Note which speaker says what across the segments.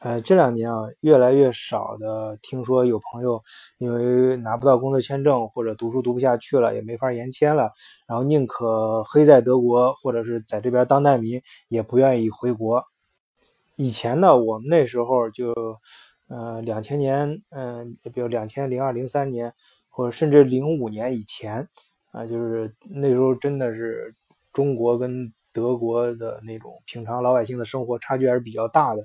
Speaker 1: 呃，这两年啊，越来越少的听说有朋友因为拿不到工作签证或者读书读不下去了，也没法延签了，然后宁可黑在德国或者是在这边当难民，也不愿意回国。以前呢，我们那时候就，呃，两千年，嗯，比如两千零二零三年，或者甚至零五年以前，啊，就是那时候真的是中国跟德国的那种平常老百姓的生活差距还是比较大的。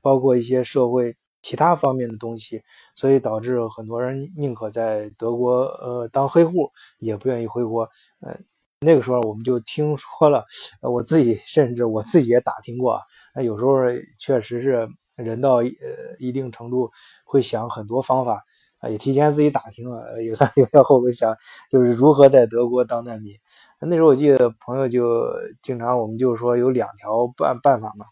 Speaker 1: 包括一些社会其他方面的东西，所以导致很多人宁可在德国呃当黑户，也不愿意回国。呃，那个时候我们就听说了，我自己甚至我自己也打听过。那有时候确实是人到呃一定程度会想很多方法啊，也提前自己打听了，有三有四后悔想就是如何在德国当难民。那时候我记得朋友就经常我们就说有两条办办法嘛，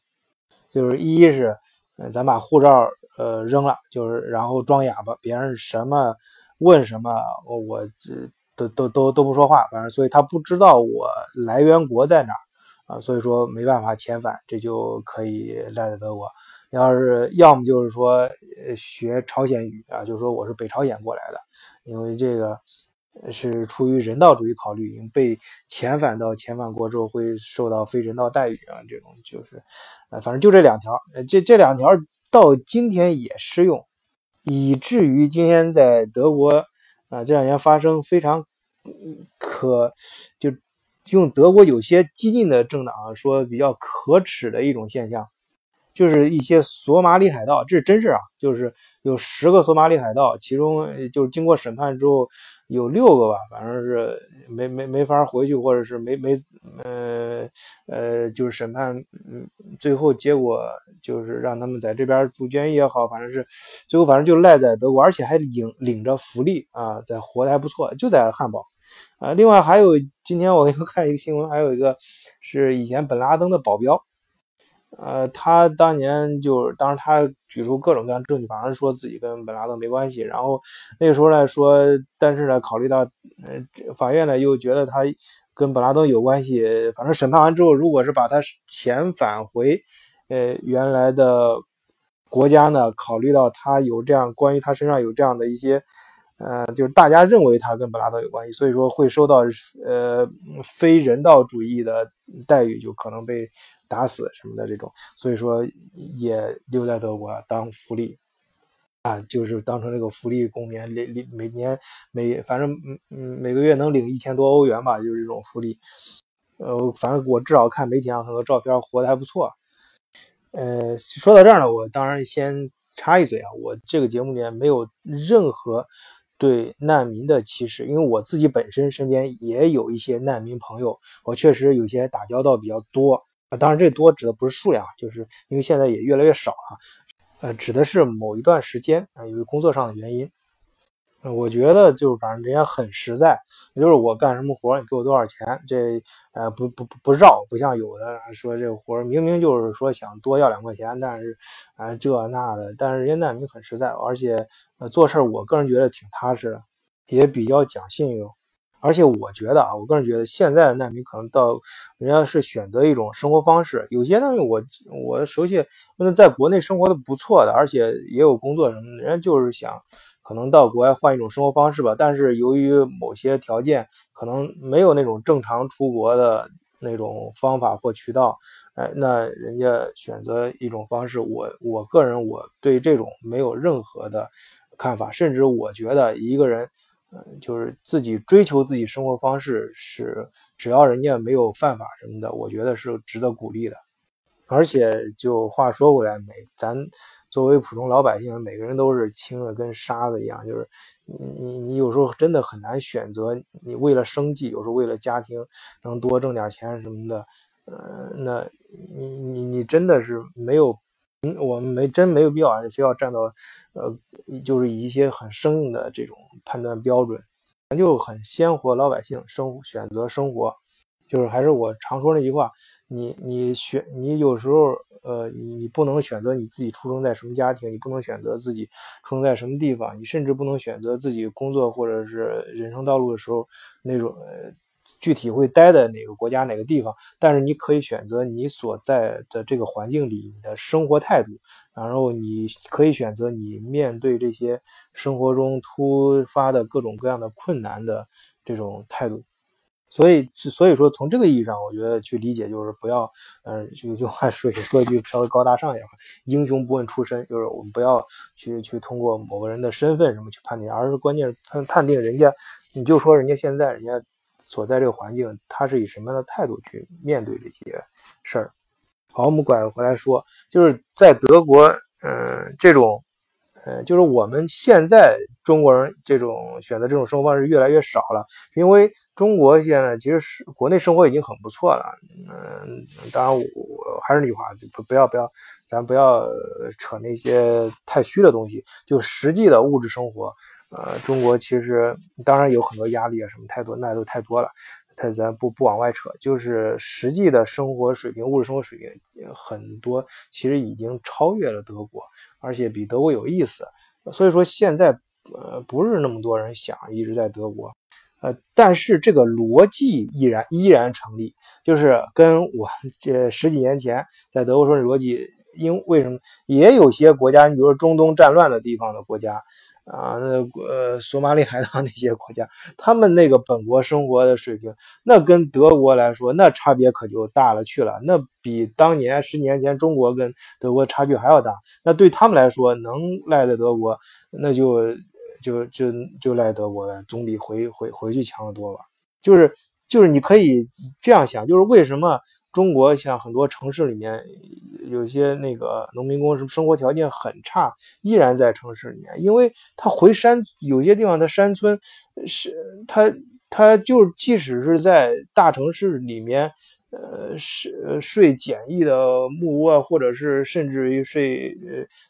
Speaker 1: 就是一是。嗯，咱把护照呃扔了，就是然后装哑巴，别人什么问什么，我这都都都都不说话，反正所以他不知道我来源国在哪儿啊，所以说没办法遣返，这就可以赖在德国。要是要么就是说学朝鲜语啊，就说我是北朝鲜过来的，因为这个是出于人道主义考虑，已经被遣返到遣返国之后会受到非人道待遇啊，这种就是。呃，反正就这两条，呃，这这两条到今天也适用，以至于今天在德国，啊，这两年发生非常可，就用德国有些激进的政党啊说比较可耻的一种现象。就是一些索马里海盗，这是真事啊！就是有十个索马里海盗，其中就是经过审判之后，有六个吧，反正是没没没法回去，或者是没没呃呃，就是审判，嗯，最后结果就是让他们在这边住监狱也好，反正是最后反正就赖在德国，而且还领领着福利啊，在活的还不错，就在汉堡啊。另外还有今天我又看一个新闻，还有一个是以前本拉登的保镖。呃，他当年就是，当时他举出各种各样证据，反正说自己跟本拉登没关系。然后那个时候呢，说，但是呢，考虑到，呃，法院呢又觉得他跟本拉登有关系。反正审判完之后，如果是把他遣返回，呃，原来的国家呢，考虑到他有这样关于他身上有这样的一些，呃，就是大家认为他跟本拉登有关系，所以说会受到呃非人道主义的待遇，就可能被。打死什么的这种，所以说也留在德国当福利啊，就是当成这个福利公民，领领每年每反正嗯嗯每个月能领一千多欧元吧，就是这种福利。呃，反正我至少看媒体上很多照片，活得还不错。呃，说到这儿呢，我当然先插一嘴啊，我这个节目里面没有任何对难民的歧视，因为我自己本身身边也有一些难民朋友，我确实有些打交道比较多。啊，当然这多指的不是数量，就是因为现在也越来越少了。呃，指的是某一段时间啊，由于工作上的原因。我觉得就是反正人家很实在，就是我干什么活，你给我多少钱，这呃不不不不绕，不像有的说这个活明明就是说想多要两块钱，但是啊这那的，但是人家难民很实在，而且呃做事我个人觉得挺踏实的，也比较讲信用。而且我觉得啊，我个人觉得现在的难民可能到人家是选择一种生活方式。有些难民我我熟悉，那在国内生活的不错的，而且也有工作什么的，人家就是想可能到国外换一种生活方式吧。但是由于某些条件，可能没有那种正常出国的那种方法或渠道，哎，那人家选择一种方式。我我个人我对这种没有任何的看法，甚至我觉得一个人。嗯，就是自己追求自己生活方式是，只要人家没有犯法什么的，我觉得是值得鼓励的。而且就话说回来，没咱作为普通老百姓，每个人都是轻的跟沙子一样，就是你你你有时候真的很难选择，你为了生计，有时候为了家庭能多挣点钱什么的，呃，那你你你真的是没有。嗯，我们没真没有必要，非要站到，呃，就是以一些很生硬的这种判断标准，咱就很鲜活老百姓生选择生活，就是还是我常说那句话，你你选你有时候，呃，你你不能选择你自己出生在什么家庭，你不能选择自己出生在什么地方，你甚至不能选择自己工作或者是人生道路的时候那种。呃具体会待在哪个国家哪个地方，但是你可以选择你所在的这个环境里你的生活态度然后你可以选择你面对这些生活中突发的各种各样的困难的这种态度。所以，所以说从这个意义上，我觉得去理解就是不要，嗯，有句话说说一句稍微高大上一点，英雄不问出身，就是我们不要去去通过某个人的身份什么去判定，而是关键是判判定人家，你就说人家现在人家所在这个环境，他是以什么样的态度去面对这些事儿。好，我们拐回来说，就是在德国，嗯，这种。呃，就是我们现在中国人这种选择这种生活方式越来越少了，因为中国现在其实是国内生活已经很不错了。嗯，当然我还是那句话，不不要不要，咱不要扯那些太虚的东西，就实际的物质生活。呃，中国其实当然有很多压力啊，什么太多，那都太多了。太咱不不往外扯，就是实际的生活水平、物质生活水平很多，其实已经超越了德国，而且比德国有意思。所以说现在呃不是那么多人想一直在德国，呃，但是这个逻辑依然依然成立，就是跟我这十几年前在德国说的逻辑，因为什么？也有些国家，你比如说中东战乱的地方的国家。啊，那呃，索马里海盗那些国家，他们那个本国生活的水平，那跟德国来说，那差别可就大了去了。那比当年十几年前中国跟德国差距还要大。那对他们来说，能赖在德国，那就就就就赖德国，总比回回回去强得多吧。就是就是你可以这样想，就是为什么？中国像很多城市里面，有些那个农民工是生活条件很差，依然在城市里面，因为他回山，有些地方的山村是，他他就即使是在大城市里面，呃，是睡简易的木屋啊，或者是甚至于睡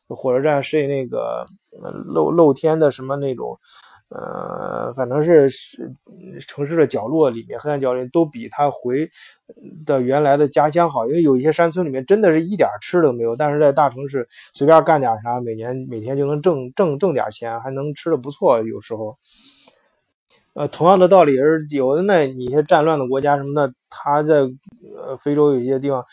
Speaker 1: 呃火车站睡那个露露天的什么那种。呃，反正是是城市的角落里面，黑暗角落里都比他回的原来的家乡好，因为有一些山村里面真的是一点吃的都没有，但是在大城市随便干点啥，每年每天就能挣挣挣点钱，还能吃的不错。有时候，呃，同样的道理是有的。那你一些战乱的国家什么的，他在呃非洲有一些地方，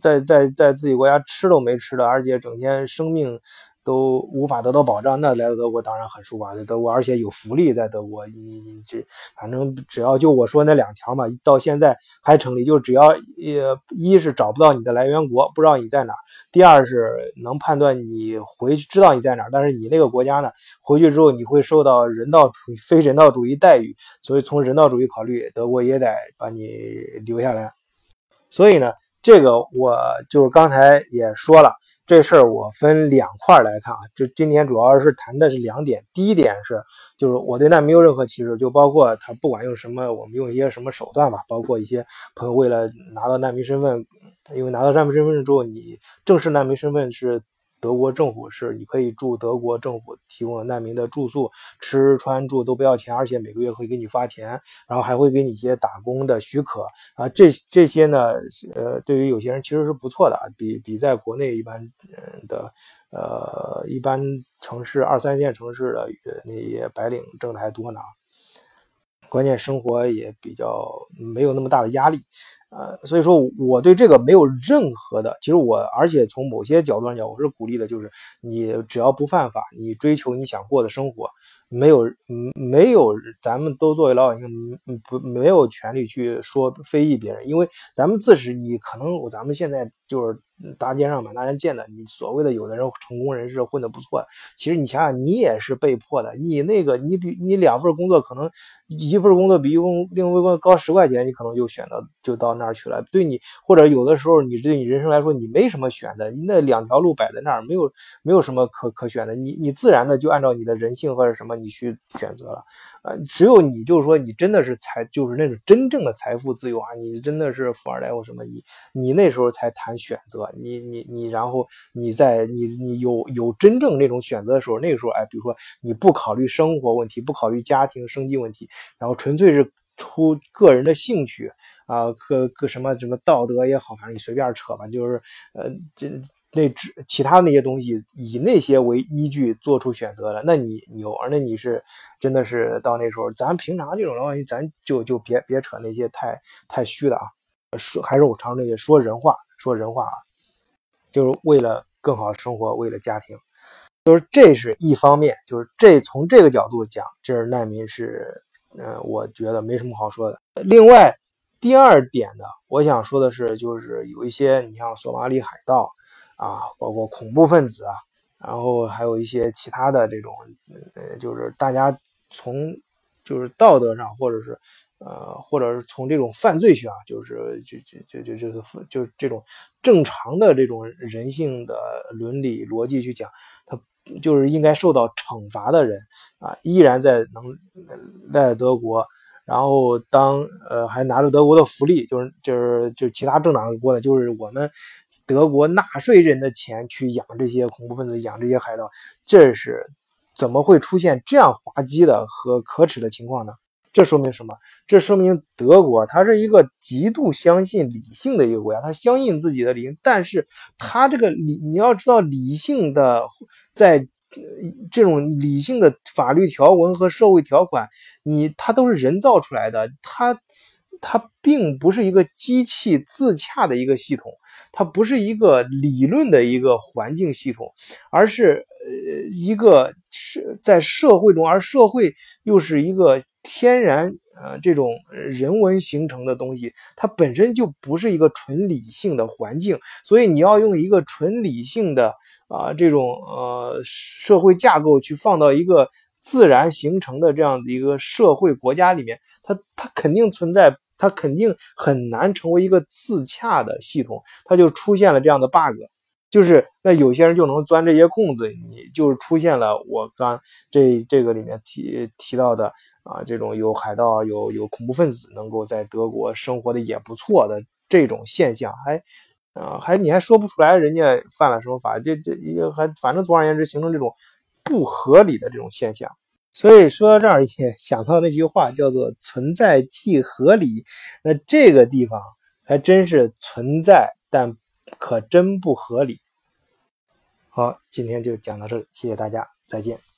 Speaker 1: 在在在自己国家吃都没吃的，而且整天生命。都无法得到保障，那来到德国当然很舒服啊，在德国，而且有福利，在德国，你你这反正只要就我说那两条嘛，到现在还成立，就只要呃一是找不到你的来源国，不知道你在哪；第二是能判断你回去知道你在哪，但是你那个国家呢，回去之后你会受到人道主义非人道主义待遇，所以从人道主义考虑，德国也得把你留下来。所以呢，这个我就是刚才也说了。这事儿我分两块来看啊，就今天主要是谈的是两点。第一点是，就是我对难民没有任何歧视，就包括他不管用什么，我们用一些什么手段吧，包括一些朋友为了拿到难民身份，因为拿到难民身份之后，你正式难民身份是。德国政府是，你可以住德国政府提供的难民的住宿，吃穿住都不要钱，而且每个月会给你发钱，然后还会给你一些打工的许可啊。这这些呢，呃，对于有些人其实是不错的，比比在国内一般的呃一般城市二三线城市的那些白领挣的还多呢。关键生活也比较没有那么大的压力。呃，所以说我对这个没有任何的，其实我而且从某些角度上讲，我是鼓励的，就是你只要不犯法，你追求你想过的生活，没有，嗯，没有，咱们都作为老百姓，嗯，不，没有权利去说非议别人，因为咱们自始，你可能咱们现在就是。大街上满大街见的，你所谓的有的人成功人士混得不错，其实你想想，你也是被迫的。你那个，你比你两份工作可能一份工作比一份另一份工作高十块钱，你可能就选择就到那儿去了。对你或者有的时候，你对你人生来说，你没什么选的，那两条路摆在那儿，没有没有什么可可选的，你你自然的就按照你的人性或者什么你去选择了。啊，只有你就是说，你真的是财，就是那种真正的财富自由啊，你真的是富二代或什么，你你那时候才谈选择。你你你，然后你在你你有有真正那种选择的时候，那个时候，哎，比如说你不考虑生活问题，不考虑家庭生计问题，然后纯粹是出个人的兴趣啊，各各什么什么道德也好，反正你随便扯吧，就是呃，这那只其他那些东西以那些为依据做出选择的，那你牛，那你是真的是到那时候，咱平常这种东西，咱就就别别扯那些太太虚的啊，说还是我常那些说人话，说人话啊。就是为了更好生活，为了家庭。就是这是一方面，就是这从这个角度讲，这是难民是，嗯，我觉得没什么好说的。另外，第二点呢，我想说的是，就是有一些你像索马里海盗啊，包括恐怖分子啊，然后还有一些其他的这种，呃，就是大家从就是道德上，或者是呃，或者是从这种犯罪学啊，就是就就就就就是就这种正常的这种人性的伦理逻辑去讲，他。就是应该受到惩罚的人啊，依然在能在德国，然后当呃还拿着德国的福利，就是就是就其他政党国的，就是我们德国纳税人的钱去养这些恐怖分子，养这些海盗，这是怎么会出现这样滑稽的和可耻的情况呢？这说明什么？这说明德国它是一个极度相信理性的一个国家，它相信自己的理性，但是它这个理，你要知道理性的，在这种理性的法律条文和社会条款，你它都是人造出来的，它它并不是一个机器自洽的一个系统，它不是一个理论的一个环境系统，而是呃一个。是在社会中，而社会又是一个天然呃这种人文形成的东西，它本身就不是一个纯理性的环境，所以你要用一个纯理性的啊这种呃社会架构去放到一个自然形成的这样的一个社会国家里面，它它肯定存在，它肯定很难成为一个自洽的系统，它就出现了这样的 bug。就是那有些人就能钻这些空子，你就是出现了我刚这这个里面提提到的啊，这种有海盗、有有恐怖分子能够在德国生活的也不错的这种现象，还啊还你还说不出来人家犯了什么法，这这一个还反正总而言之形成这种不合理的这种现象。所以说到这儿也想到那句话叫做“存在即合理”，那这个地方还真是存在，但。可真不合理。好，今天就讲到这里，谢谢大家，再见。